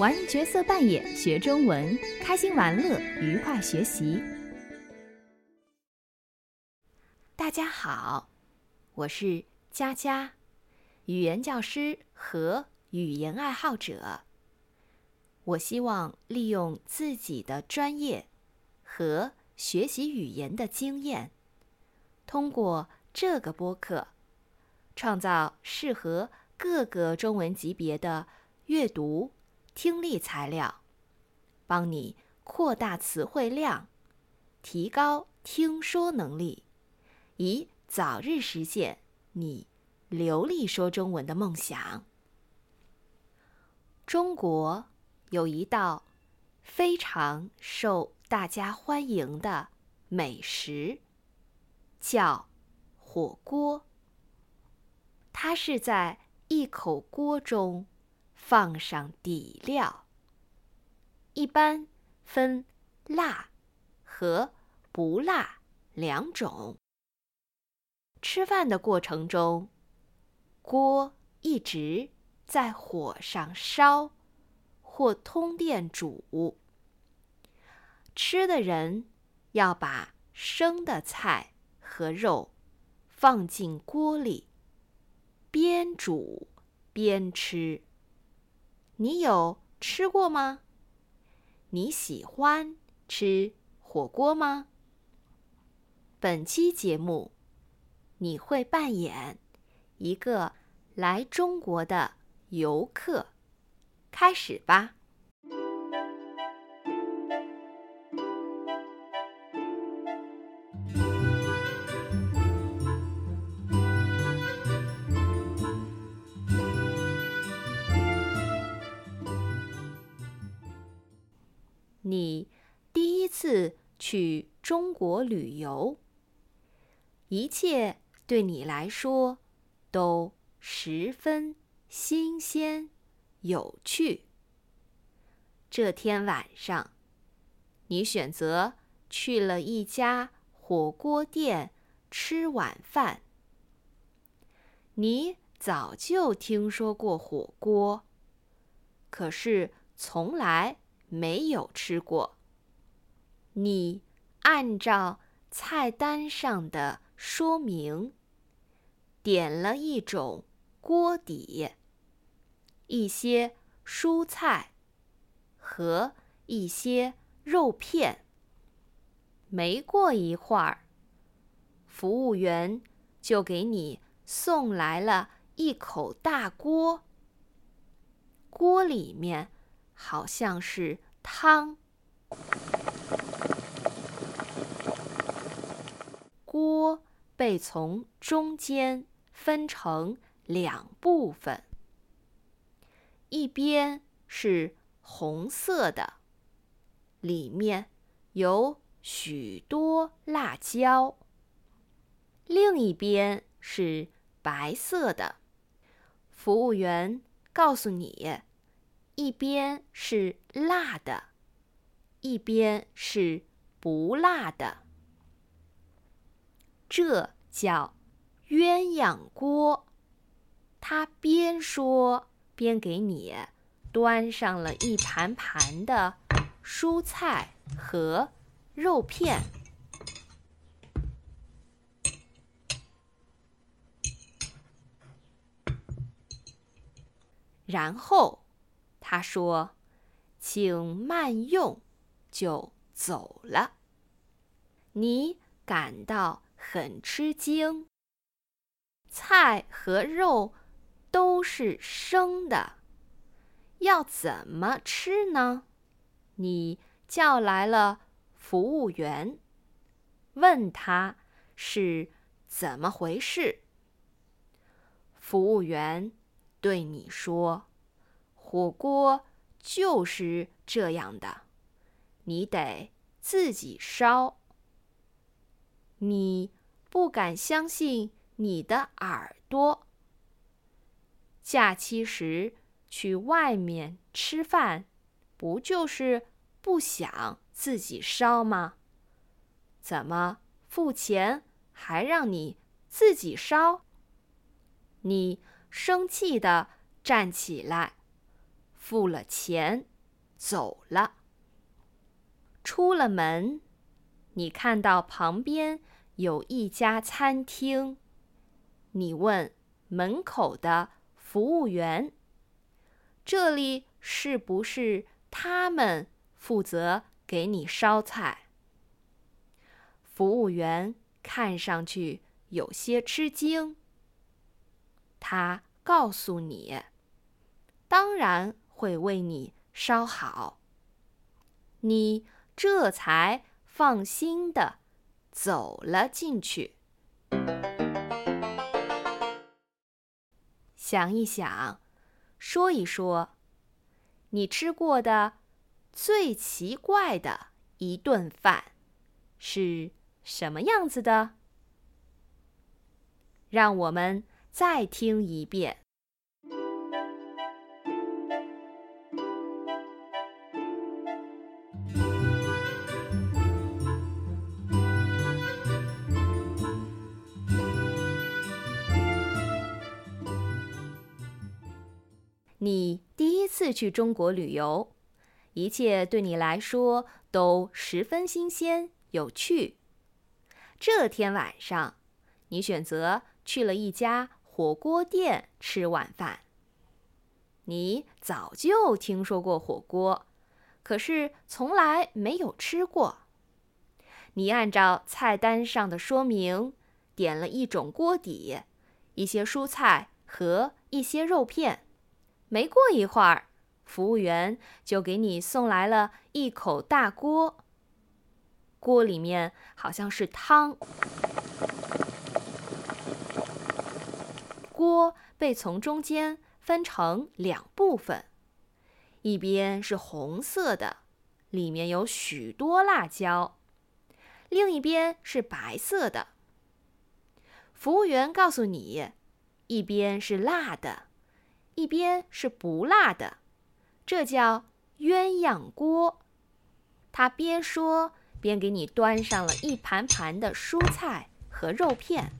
玩角色扮演，学中文，开心玩乐，愉快学习。大家好，我是佳佳，语言教师和语言爱好者。我希望利用自己的专业和学习语言的经验，通过这个播客，创造适合各个中文级别的阅读。听力材料，帮你扩大词汇量，提高听说能力，以早日实现你流利说中文的梦想。中国有一道非常受大家欢迎的美食，叫火锅。它是在一口锅中。放上底料，一般分辣和不辣两种。吃饭的过程中，锅一直在火上烧或通电煮。吃的人要把生的菜和肉放进锅里，边煮边吃。你有吃过吗？你喜欢吃火锅吗？本期节目，你会扮演一个来中国的游客。开始吧。你第一次去中国旅游，一切对你来说都十分新鲜、有趣。这天晚上，你选择去了一家火锅店吃晚饭。你早就听说过火锅，可是从来。没有吃过。你按照菜单上的说明，点了一种锅底，一些蔬菜和一些肉片。没过一会儿，服务员就给你送来了一口大锅，锅里面。好像是汤。锅被从中间分成两部分，一边是红色的，里面有许多辣椒；另一边是白色的。服务员告诉你。一边是辣的，一边是不辣的，这叫鸳鸯锅。他边说边给你端上了一盘盘的蔬菜和肉片，然后。他说：“请慢用。”就走了。你感到很吃惊。菜和肉都是生的，要怎么吃呢？你叫来了服务员，问他是怎么回事。服务员对你说。火锅就是这样的，你得自己烧。你不敢相信你的耳朵。假期时去外面吃饭，不就是不想自己烧吗？怎么付钱还让你自己烧？你生气的站起来。付了钱，走了。出了门，你看到旁边有一家餐厅，你问门口的服务员：“这里是不是他们负责给你烧菜？”服务员看上去有些吃惊。他告诉你：“当然会为你烧好。”你这才放心的走了进去。想一想，说一说，你吃过的最奇怪的一顿饭是什么样子的？让我们再听一遍。你第一次去中国旅游，一切对你来说都十分新鲜有趣。这天晚上，你选择去了一家火锅店吃晚饭。你早就听说过火锅，可是从来没有吃过。你按照菜单上的说明，点了一种锅底、一些蔬菜和一些肉片。没过一会儿，服务员就给你送来了一口大锅。锅里面好像是汤。锅被从中间分成两部分，一边是红色的，里面有许多辣椒；另一边是白色的。服务员告诉你，一边是辣的。一边是不辣的，这叫鸳鸯锅。他边说边给你端上了一盘盘的蔬菜和肉片，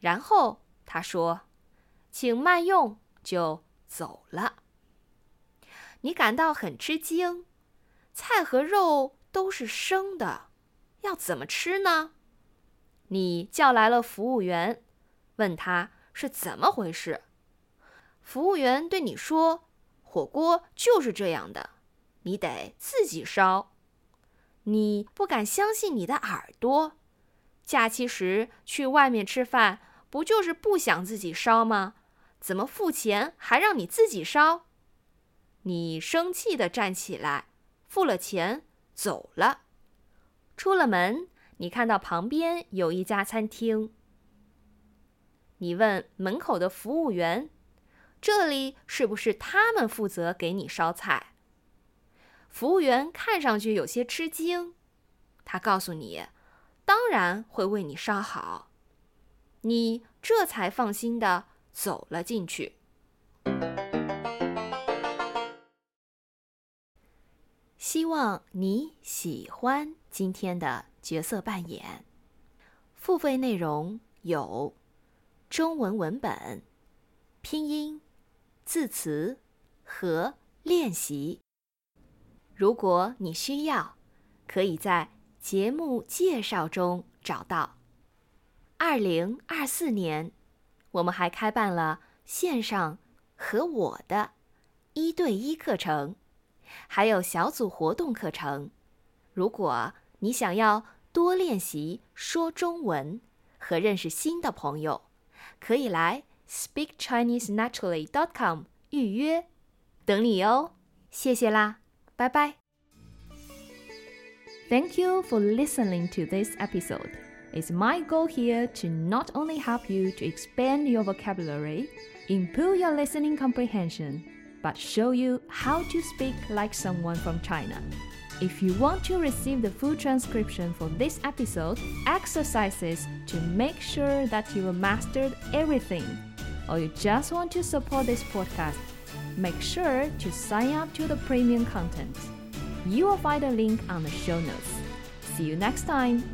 然后他说：“请慢用。”就走了。你感到很吃惊，菜和肉。都是生的，要怎么吃呢？你叫来了服务员，问他是怎么回事。服务员对你说：“火锅就是这样的，你得自己烧。”你不敢相信你的耳朵。假期时去外面吃饭，不就是不想自己烧吗？怎么付钱还让你自己烧？你生气地站起来，付了钱。走了，出了门，你看到旁边有一家餐厅。你问门口的服务员：“这里是不是他们负责给你烧菜？”服务员看上去有些吃惊，他告诉你：“当然会为你烧好。”你这才放心的走了进去。希望你喜欢今天的角色扮演。付费内容有中文文本、拼音、字词和练习。如果你需要，可以在节目介绍中找到。二零二四年，我们还开办了线上和我的一对一课程。还有小组活动课程。如果你想要多练习说中文和认识新的朋友，可以来 speakchinesenaturally.com 预约，等你哦。谢谢啦，拜拜。Thank you for listening to this episode. It's my goal here to not only help you to expand your vocabulary, improve your listening comprehension but show you how to speak like someone from China. If you want to receive the full transcription for this episode, exercises to make sure that you have mastered everything, or you just want to support this podcast, make sure to sign up to the premium content. You will find a link on the show notes. See you next time!